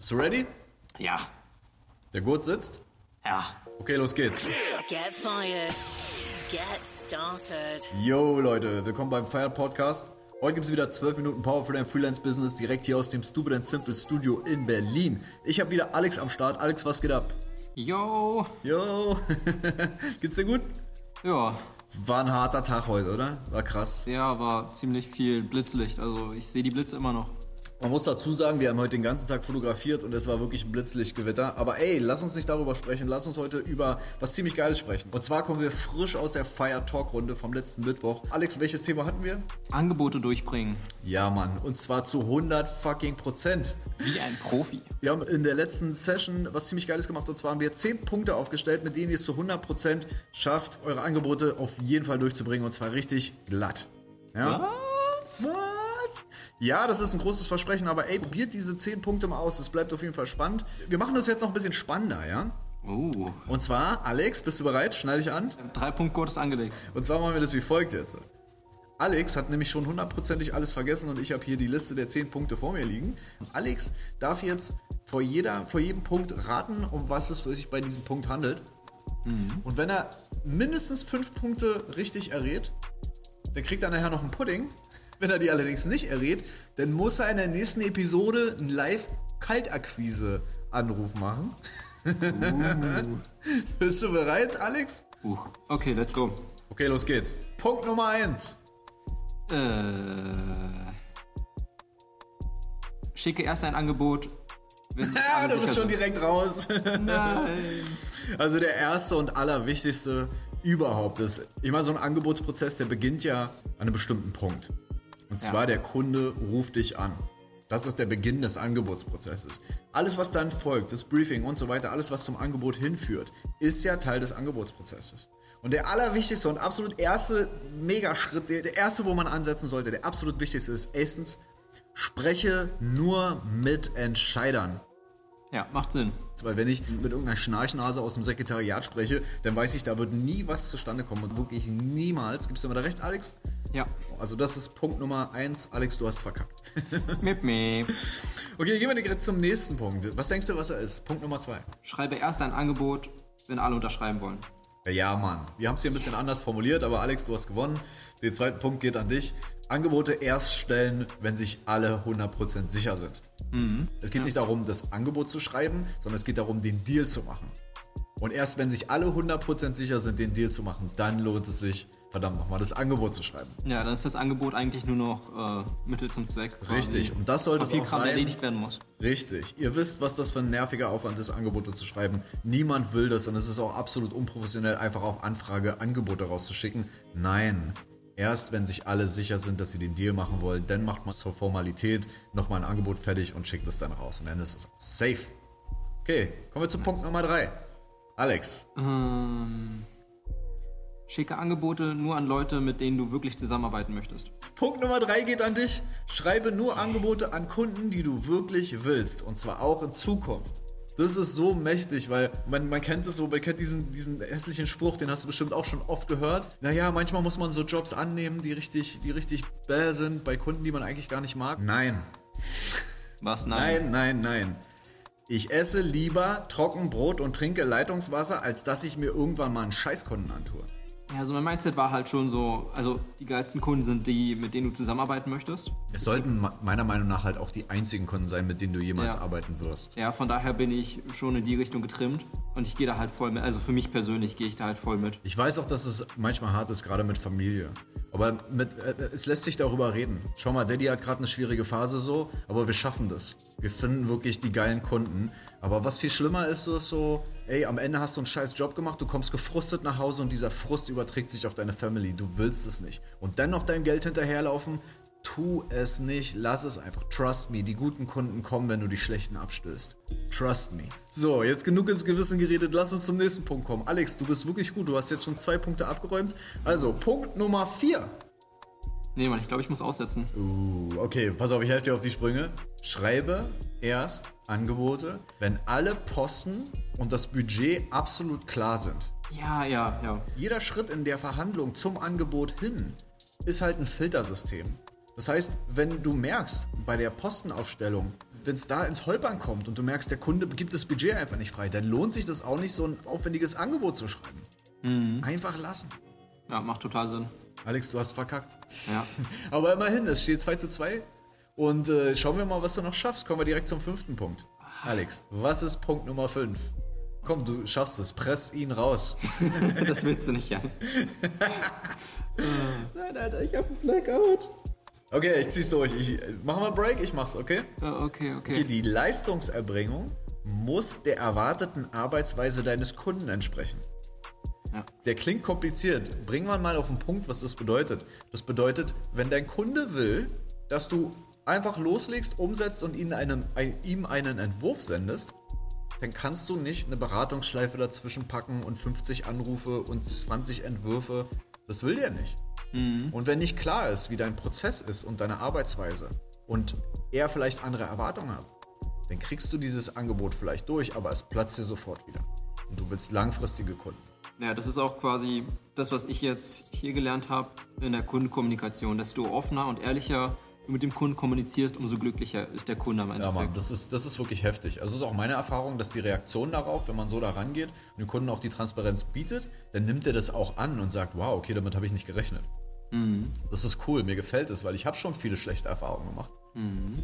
Bist du ready? Ja. Der Gurt sitzt? Ja. Okay, los geht's. Get fired. Get started. Yo Leute, willkommen beim Fire Podcast. Heute gibt's wieder 12 Minuten Power für dein Freelance-Business direkt hier aus dem Stupid and Simple Studio in Berlin. Ich habe wieder Alex am Start. Alex, was geht ab? Yo. Yo, geht's dir gut? Ja. War ein harter Tag heute, oder? War krass. Ja, war ziemlich viel Blitzlicht. Also ich sehe die Blitze immer noch. Man muss dazu sagen, wir haben heute den ganzen Tag fotografiert und es war wirklich ein Blitzlichtgewitter. Aber ey, lass uns nicht darüber sprechen, lass uns heute über was ziemlich Geiles sprechen. Und zwar kommen wir frisch aus der Fire Talk Runde vom letzten Mittwoch. Alex, welches Thema hatten wir? Angebote durchbringen. Ja, Mann. Und zwar zu 100 fucking Prozent. Wie ein Profi. Wir haben in der letzten Session was ziemlich Geiles gemacht und zwar haben wir 10 Punkte aufgestellt, mit denen ihr es zu 100 Prozent schafft, eure Angebote auf jeden Fall durchzubringen und zwar richtig glatt. Ja? Was? Was? Ja, das ist ein großes Versprechen, aber ey, probiert diese 10 Punkte mal aus. Das bleibt auf jeden Fall spannend. Wir machen das jetzt noch ein bisschen spannender, ja? Uh. Und zwar, Alex, bist du bereit? Schneide dich an. Drei Punkt Code ist angelegt. Und zwar machen wir das wie folgt jetzt. Alex hat nämlich schon hundertprozentig alles vergessen und ich habe hier die Liste der 10 Punkte vor mir liegen. Alex darf jetzt vor, jeder, vor jedem Punkt raten, um was es sich bei diesem Punkt handelt. Und wenn er mindestens 5 Punkte richtig errät, dann kriegt er nachher noch einen Pudding. Wenn er die allerdings nicht errät, dann muss er in der nächsten Episode einen Live-Kaltakquise-Anruf machen. Bist du bereit, Alex? Uh. Okay, let's go. Okay, los geht's. Punkt Nummer 1. Äh. Schicke erst ein Angebot. Ja, du bist schon direkt raus. Nein. Also der erste und allerwichtigste überhaupt ist, ich meine, so ein Angebotsprozess, der beginnt ja an einem bestimmten Punkt. Und zwar Ja. der Kunde ruft dich an. Das ist der Beginn des Angebotsprozesses. Alles, was dann folgt, das Briefing und so weiter, alles, was zum Angebot hinführt, ist ja Teil des Angebotsprozesses. Und der allerwichtigste und absolut erste Megaschritt, der, der erste, wo man ansetzen sollte, der absolut wichtigste ist, erstens, spreche nur mit Entscheidern. Ja, macht Sinn. Weil wenn ich mit irgendeiner Schnarchnase aus dem Sekretariat spreche, dann weiß ich, da wird nie was zustande kommen und wirklich niemals. Gibst du mir da recht, Alex? Ja. Also das ist Punkt Nummer eins. Alex, du hast verkackt. Mip, mip. okay, gehen wir direkt zum nächsten Punkt. Was denkst du, was er ist? Punkt Nummer zwei. Schreibe erst ein Angebot, wenn alle unterschreiben wollen. Ja, ja, Mann. Wir haben es hier ein bisschen anders formuliert, aber Alex, du hast gewonnen. Der zweite Punkt geht an dich. Angebote erst stellen, wenn sich alle 100% sicher sind. Es geht nicht darum, das Angebot zu schreiben, sondern es geht darum, den Deal zu machen. Und erst wenn sich alle 100% sicher sind, den Deal zu machen, dann lohnt es sich, verdammt nochmal, das Angebot zu schreiben. Ja, dann ist das Angebot eigentlich nur noch äh, Mittel zum Zweck. quasi. Richtig. Und das sollte es auch Papierkram, der sein. erledigt werden muss. Richtig. Ihr wisst, was das für ein nerviger Aufwand ist, Angebote zu schreiben. Niemand will das und es ist auch absolut unprofessionell, einfach auf Anfrage Angebote rauszuschicken. Nein. Erst wenn sich alle sicher sind, dass sie den Deal machen wollen, dann macht man zur Formalität nochmal ein Angebot fertig und schickt es dann raus. Und dann ist es auch safe. Okay, kommen wir zu Punkt Nummer drei. Alex. Ähm, schicke Angebote nur an Leute, mit denen du wirklich zusammenarbeiten möchtest. Punkt Nummer drei geht an dich. Schreibe nur Angebote an Kunden, die du wirklich willst. Und zwar auch in Zukunft. Das ist so mächtig, weil man, man kennt es so, man kennt diesen, diesen hässlichen Spruch, den hast du bestimmt auch schon oft gehört. Naja, manchmal muss man so Jobs annehmen, die richtig, die richtig bäh sind, bei Kunden, die man eigentlich gar nicht mag. Nein. Was? Nein. Nein, nein, nein. Ich esse lieber Trockenbrot und trinke Leitungswasser, als dass ich mir irgendwann mal einen Scheißkunden antue. Ja, also mein Mindset war halt schon so, also die geilsten Kunden sind die, mit denen du zusammenarbeiten möchtest. Es sollten meiner Meinung nach halt auch die einzigen Kunden sein, mit denen du jemals Ja. arbeiten wirst. Ja, von daher bin ich schon in die Richtung getrimmt und ich gehe da halt voll mit. Also für mich persönlich gehe ich da halt voll mit. Ich weiß auch, dass es manchmal hart ist, gerade mit Familie. Aber mit, äh, es lässt sich darüber reden. Schau mal, Daddy hat gerade eine schwierige Phase so, aber wir schaffen das. Wir finden wirklich die geilen Kunden. Aber was viel schlimmer ist, ist so, ey, am Ende hast du einen scheiß Job gemacht, du kommst gefrustet nach Hause und dieser Frust überträgt sich auf deine Family. Du willst es nicht. Und dann noch dein Geld hinterherlaufen, tu es nicht, lass es einfach. Trust me, die guten Kunden kommen, wenn du die schlechten abstößt. Trust me. So, jetzt genug ins Gewissen geredet, lass uns zum nächsten Punkt kommen. Alex, du bist wirklich gut, du hast jetzt schon zwei Punkte abgeräumt. Also, Punkt Nummer vier. Nee, Mann, ich glaube, ich muss aussetzen. Uh, okay, pass auf, ich helfe dir auf die Sprünge. Schreibe erst Angebote, wenn alle Posten und das Budget absolut klar sind. Ja, ja, ja. Jeder Schritt in der Verhandlung zum Angebot hin ist halt ein Filtersystem. Das heißt, wenn du merkst, bei der Postenaufstellung, wenn es da ins Holpern kommt und du merkst, der Kunde gibt das Budget einfach nicht frei, dann lohnt sich das auch nicht, so ein aufwendiges Angebot zu schreiben. Mhm. Einfach lassen. Ja, macht total Sinn. Alex, du hast verkackt. Ja. Aber immerhin, es steht 2 zu 2. Und äh, schauen wir mal, was du noch schaffst. Kommen wir direkt zum fünften Punkt. Alex, was ist Punkt Nummer 5? Komm, du schaffst es. Press ihn raus. das willst du nicht, Jan. Nein, Alter, ich hab einen Blackout. Okay, ich zieh's durch. Ich, mach mal Break, ich mach's, okay? Okay, okay? okay. Die Leistungserbringung muss der erwarteten Arbeitsweise deines Kunden entsprechen. Ja. Der klingt kompliziert. Bringen wir mal auf den Punkt, was das bedeutet. Das bedeutet, wenn dein Kunde will, dass du einfach loslegst, umsetzt und ihm einen, ein, ihm einen Entwurf sendest, dann kannst du nicht eine Beratungsschleife dazwischen packen und 50 Anrufe und 20 Entwürfe. Das will der nicht. Und wenn nicht klar ist, wie dein Prozess ist und deine Arbeitsweise und er vielleicht andere Erwartungen hat, dann kriegst du dieses Angebot vielleicht durch, aber es platzt dir sofort wieder. Und du willst langfristige Kunden. Ja, das ist auch quasi das, was ich jetzt hier gelernt habe in der Kundenkommunikation, dass du offener und ehrlicher mit dem Kunden kommunizierst, umso glücklicher ist der Kunde am Ja, Endeffekt. Mann, das ist, das ist wirklich heftig. Also es ist auch meine Erfahrung, dass die Reaktion darauf, wenn man so da rangeht und dem Kunden auch die Transparenz bietet, dann nimmt er das auch an und sagt, wow, okay, damit habe ich nicht gerechnet. Das ist cool, mir gefällt es, weil ich habe schon viele schlechte Erfahrungen gemacht.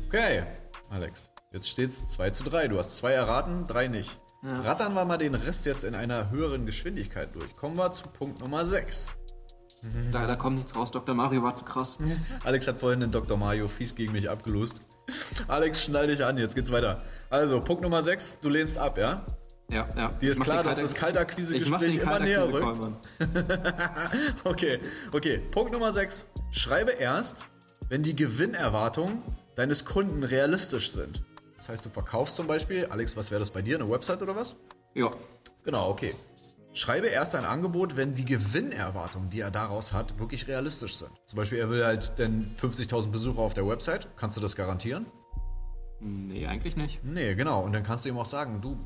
Okay, Alex, jetzt steht's 2 zu 3. Du hast zwei erraten, drei nicht. Rattern wir mal den Rest jetzt in einer höheren Geschwindigkeit durch. Kommen wir zu Punkt Nummer 6. Da, da kommt nichts raus. Dr. Mario war zu krass. Alex hat vorhin den Dr. Mario fies gegen mich abgelost. Alex, schnall dich an, jetzt geht's weiter. Also, Punkt Nummer 6, du lehnst ab, ja? Ja, ja. Dir ist klar, dass das Kaltakquise-Gespräch Ich mach immer näher rückt. Okay, okay. Punkt Nummer 6. Schreibe erst, wenn die Gewinnerwartungen deines Kunden realistisch sind. Das heißt, du verkaufst zum Beispiel, Alex, was wäre das bei dir, eine Website oder was? Ja. Genau, okay. Schreibe erst ein Angebot, wenn die Gewinnerwartungen, die er daraus hat, wirklich realistisch sind. Zum Beispiel, er will halt denn 50.000 Besucher auf der Website. Kannst du das garantieren? Nee, eigentlich nicht. Nee, genau. Und dann kannst du ihm auch sagen, du,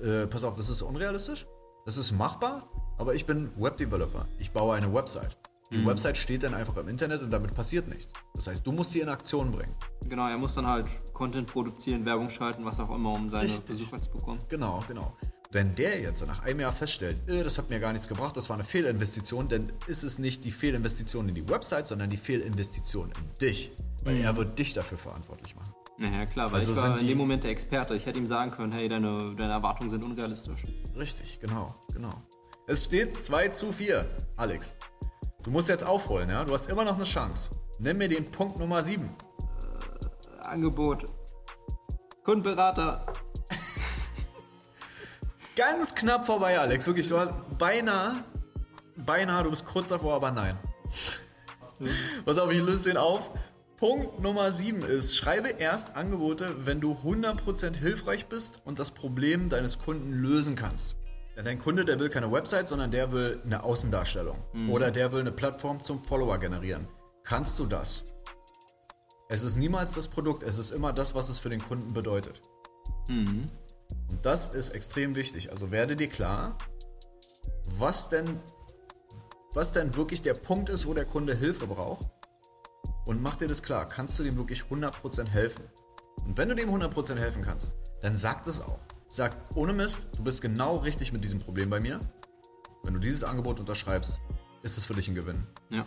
äh, pass auf, das ist unrealistisch, das ist machbar, aber ich bin Webdeveloper. Ich baue eine Website. Die Website steht dann einfach im Internet und damit passiert nichts. Das heißt, du musst sie in Aktion bringen. Genau, er muss dann halt Content produzieren, Werbung schalten, was auch immer, um seine Richtig. Besucher zu bekommen. Genau, genau. Wenn der jetzt nach einem Jahr feststellt, äh, das hat mir gar nichts gebracht, das war eine Fehlinvestition, dann ist es nicht die Fehlinvestition in die Website, sondern die Fehlinvestition in dich. Weil er wird dich dafür verantwortlich machen. Naja, klar, weil Also ich war sind in dem Moment der Experte. Ich hätte ihm sagen können, hey, deine, deine Erwartungen sind unrealistisch. Richtig, genau, genau. Es steht 2 zu 4. Alex, du musst jetzt aufholen, ja? Du hast immer noch eine Chance. Nenn mir den Punkt Nummer 7. Angebot. Kundenberater. Ganz knapp vorbei, Alex. Wirklich, du hast beinahe, beinahe, du bist kurz davor, aber nein. Pass auf, ich löse den auf. Punkt Nummer 7 ist, schreibe erst Angebote, wenn du 100% hilfreich bist und das Problem deines Kunden lösen kannst. Denn dein Kunde, der will keine Website, sondern der will eine Außendarstellung. Oder der will eine Plattform zum Follower generieren. Kannst du das? Es ist niemals das Produkt, es ist immer das, was es für den Kunden bedeutet. Und das ist extrem wichtig. Also werde dir klar, was denn, was denn wirklich der Punkt ist, wo der Kunde Hilfe braucht. Und mach dir das klar. Kannst du dem wirklich 100% helfen? Und wenn du dem 100% helfen kannst, dann sag das auch. Sag, ohne Mist, du bist genau richtig mit diesem Problem bei mir. Wenn du dieses Angebot unterschreibst, ist es für dich ein Gewinn. Ja.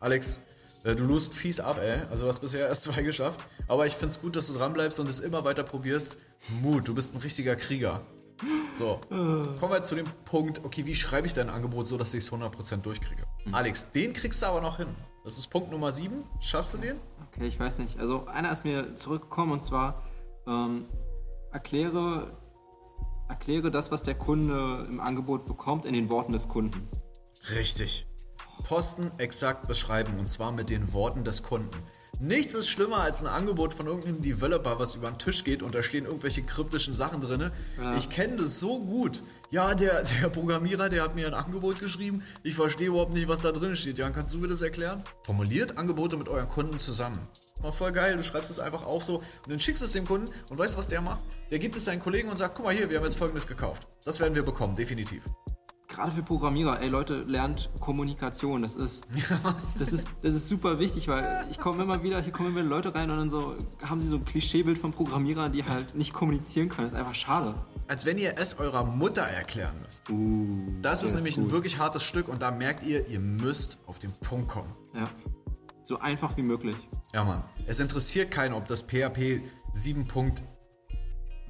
Alex, äh, du lust fies ab, ey. Also du hast bisher erst zwei geschafft. Aber ich find's gut, dass du dranbleibst und es immer weiter probierst. Mut, du bist ein richtiger Krieger. So, kommen wir jetzt zu dem Punkt, okay, wie schreibe ich dein Angebot so, dass ich es 100% durchkriege? Alex, den kriegst du aber noch hin. Das ist Punkt Nummer 7. Schaffst du den? Okay, ich weiß nicht. Also einer ist mir zurückgekommen und zwar ähm, erkläre, erkläre das, was der Kunde im Angebot bekommt, in den Worten des Kunden. Richtig. Posten exakt beschreiben und zwar mit den Worten des Kunden. Nichts ist schlimmer als ein Angebot von irgendeinem Developer, was über den Tisch geht und da stehen irgendwelche kryptischen Sachen drin. Ich kenne das so gut. Ja, der, der Programmierer, der hat mir ein Angebot geschrieben. Ich verstehe überhaupt nicht, was da drin steht. Jan, kannst du mir das erklären? Formuliert Angebote mit euren Kunden zusammen. War voll geil, du schreibst es einfach auf so und dann schickst es dem Kunden und weißt du, was der macht? Der gibt es seinen Kollegen und sagt, guck mal hier, wir haben jetzt folgendes gekauft. Das werden wir bekommen, definitiv. gerade für Programmierer, ey Leute, lernt Kommunikation. Das ist, das ist, das ist super wichtig, weil ich komme immer wieder, hier kommen immer wieder Leute rein und dann so haben sie so ein Klischeebild von Programmierern, die halt nicht kommunizieren können. Das ist einfach schade. Als wenn ihr es eurer Mutter erklären müsst. das ist ist nämlich ein gut. wirklich hartes Stück und da merkt ihr, ihr müsst auf den Punkt kommen. Ja. So einfach wie möglich. Ja, Mann. Es interessiert keinen, ob das PHP 7. Punkt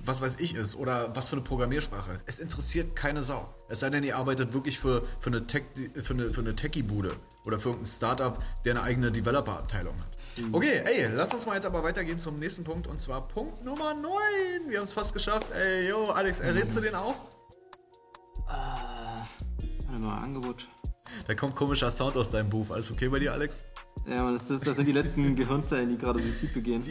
was weiß ich ist oder was für eine Programmiersprache. Es interessiert keine Sau. Es sei denn, ihr arbeitet wirklich für, für eine, Tech, für eine, für eine Techie-Bude oder für irgendein Startup, der eine eigene Developer-Abteilung hat. Okay, ey, lass uns mal jetzt aber weitergehen zum nächsten Punkt und zwar Punkt Nummer 9. Wir haben es fast geschafft. Ey, yo, Alex, errätst du den auch? Warte mal, Angebot. Da kommt komischer Sound aus deinem Buch. Alles okay bei dir, Alex? Ja, man, das, das, sind die letzten Gehirnzellen, die gerade Suizid begehen.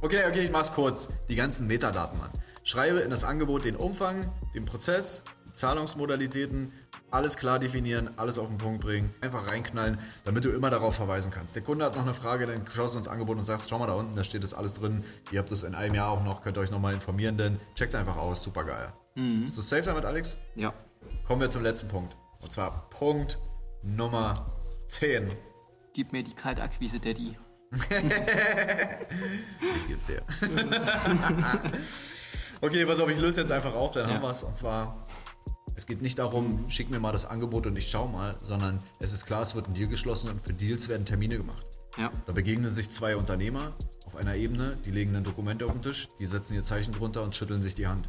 Okay, okay, ich mach's kurz. Die ganzen Metadaten, Mann. Schreibe in das Angebot den Umfang, den Prozess, die Zahlungsmodalitäten, alles klar definieren, alles auf den Punkt bringen, einfach reinknallen, damit du immer darauf verweisen kannst. Der Kunde hat noch eine Frage, dann schaust du ins Angebot und sagst, schau mal da unten, da steht das alles drin. Ihr habt das in einem Jahr auch noch, könnt ihr euch nochmal informieren, denn checkt einfach aus, super geil. Ist das safe damit, Alex? Ja. Kommen wir zum letzten Punkt. Und zwar Punkt Nummer 10. Gib mir die Kaltakquise, Daddy. Ich geb's dir. okay, pass auf, ich löse jetzt einfach auf, dann Ja. haben wir's. Und zwar, es geht nicht darum, schick mir mal das Angebot und ich schau mal, sondern es ist klar, es wird ein Deal geschlossen und für Deals werden Termine gemacht. Ja. Da begegnen sich zwei Unternehmer auf einer Ebene, die legen dann Dokumente auf den Tisch, die setzen ihr Zeichen drunter und schütteln sich die Hand.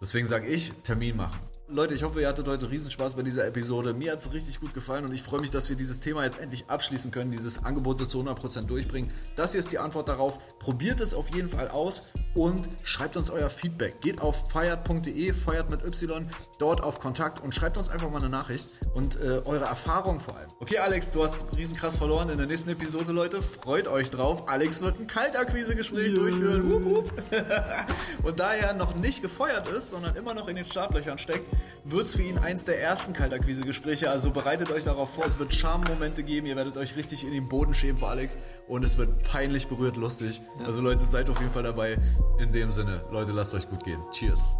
Deswegen sage ich, Termin machen. Leute, ich hoffe, ihr hattet heute Riesenspaß bei dieser Episode. Mir hat es richtig gut gefallen und ich freue mich, dass wir dieses Thema jetzt endlich abschließen können, dieses Angebote zu 100% durchbringen. Das hier ist die Antwort darauf. Probiert es auf jeden Fall aus und schreibt uns euer Feedback. Geht auf feiert.de, feiert mit Y, dort auf Kontakt und schreibt uns einfach mal eine Nachricht und äh, eure Erfahrung vor allem. Okay, Alex, du hast riesenkrass verloren in der nächsten Episode, Leute. Freut euch drauf. Alex wird ein Kaltakquise-Gespräch durchführen. Wup, wup. Und da er noch nicht gefeuert ist, sondern immer noch in den Startlöchern steckt, wird es für ihn eins der ersten Kaltakquise-Gespräche. Also bereitet euch darauf vor, es wird Charme-Momente geben, ihr werdet euch richtig in den Boden schämen vor Alex und es wird peinlich berührt lustig. Also Leute, seid auf jeden Fall dabei. In dem Sinne, Leute, lasst euch gut gehen. Cheers.